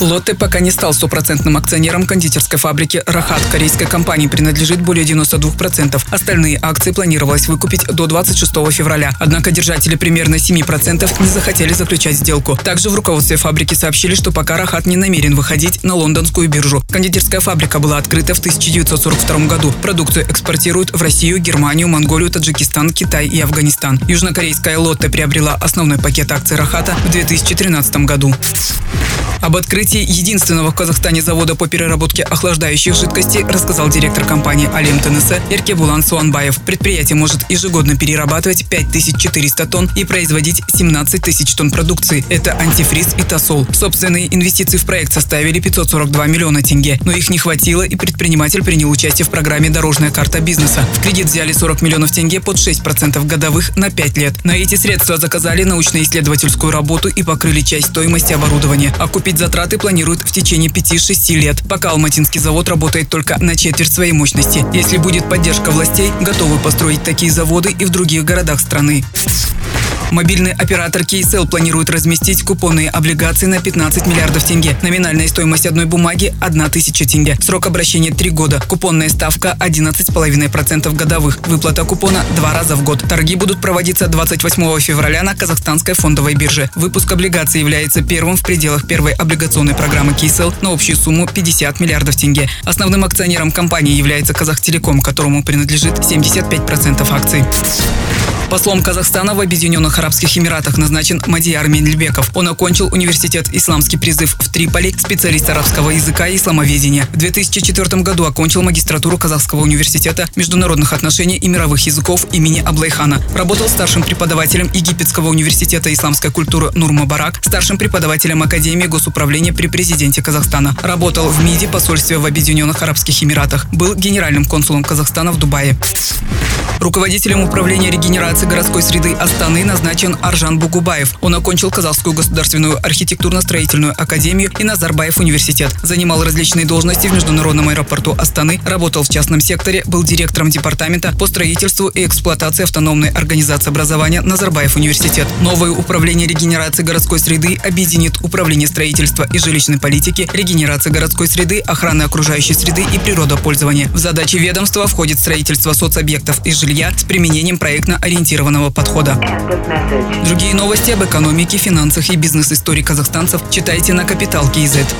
Лотте пока не стал стопроцентным акционером кондитерской фабрики «Рахат». Корейской компании принадлежит более 92%. Остальные акции планировалось выкупить до 26 февраля. Однако держатели примерно 7% не захотели заключать сделку. Также в руководстве фабрики сообщили, что пока «Рахат» не намерен выходить на лондонскую биржу. Кондитерская фабрика была открыта в 1942 году. Продукцию экспортируют в Россию, Германию, Монголию, Таджикистан, Китай и Афганистан. Южнокорейская «Лотте» приобрела основной пакет акций «Рахата» в 2013 году. Об открытии единственного в Казахстане завода по переработке охлаждающих жидкостей рассказал директор компании «Алим ТНС» Эркебулан Суанбаев. Предприятие может ежегодно перерабатывать 5400 тонн и производить 17 тысяч тонн продукции. Это антифриз и тосол. Собственные инвестиции в проект составили 542 миллиона тенге, но их не хватило и предприниматель принял участие в программе «Дорожная карта бизнеса». В кредит взяли 40 миллионов тенге под 6% годовых на 5 лет. На эти средства заказали научно-исследовательскую работу и покрыли часть стоимости оборудования. Окупить Покрыть затраты планируют в течение 5-6 лет, пока Алматинский завод работает только на четверть своей мощности. Если будет поддержка властей, готовы построить такие заводы и в других городах страны. Мобильный оператор KSL планирует разместить купонные облигации на 15 миллиардов тенге. Номинальная стоимость одной бумаги – 1 тысяча тенге. Срок обращения – 3 года. Купонная ставка – 11,5% годовых. Выплата купона – 2 раза в год. Торги будут проводиться 28 февраля на Казахстанской фондовой бирже. Выпуск облигаций является первым в пределах первой облигационной программы KSL на общую сумму 50 миллиардов тенге. Основным акционером компании является Казахтелеком, которому принадлежит 75% акций. Послом Казахстана в Объединенных Арабских Эмиратах назначен Мадияр Менельбеков. Он окончил университет «Исламский призыв» в Триполи, специалист арабского языка и исламоведения. В 2004 году окончил магистратуру Казахского университета международных отношений и мировых языков имени Аблайхана. Работал старшим преподавателем Египетского университета исламской культуры Нурмабарак, старшим преподавателем Академии госуправления при президенте Казахстана. Работал в МИДе посольстве в Объединенных Арабских Эмиратах. Был генеральным консулом Казахстана в Дубае. Руководителем управления регенерации городской среды Астаны назначен Аржан Бугубаев. Он окончил Казахскую государственную архитектурно-строительную академию и Назарбаев университет. Занимал различные должности в международном аэропорту Астаны, работал в частном секторе, был директором департамента по строительству и эксплуатации автономной организации образования Назарбаев университет. Новое управление регенерации городской среды объединит управление строительства и жилищной политики, регенерации городской среды, охраны окружающей среды и природопользования. В задачи ведомства входит строительство соцобъектов и жилья с применением проектно-ориентированного подхода. Другие новости об экономике, финансах и бизнес-истории казахстанцев читайте на Капитал Киезет.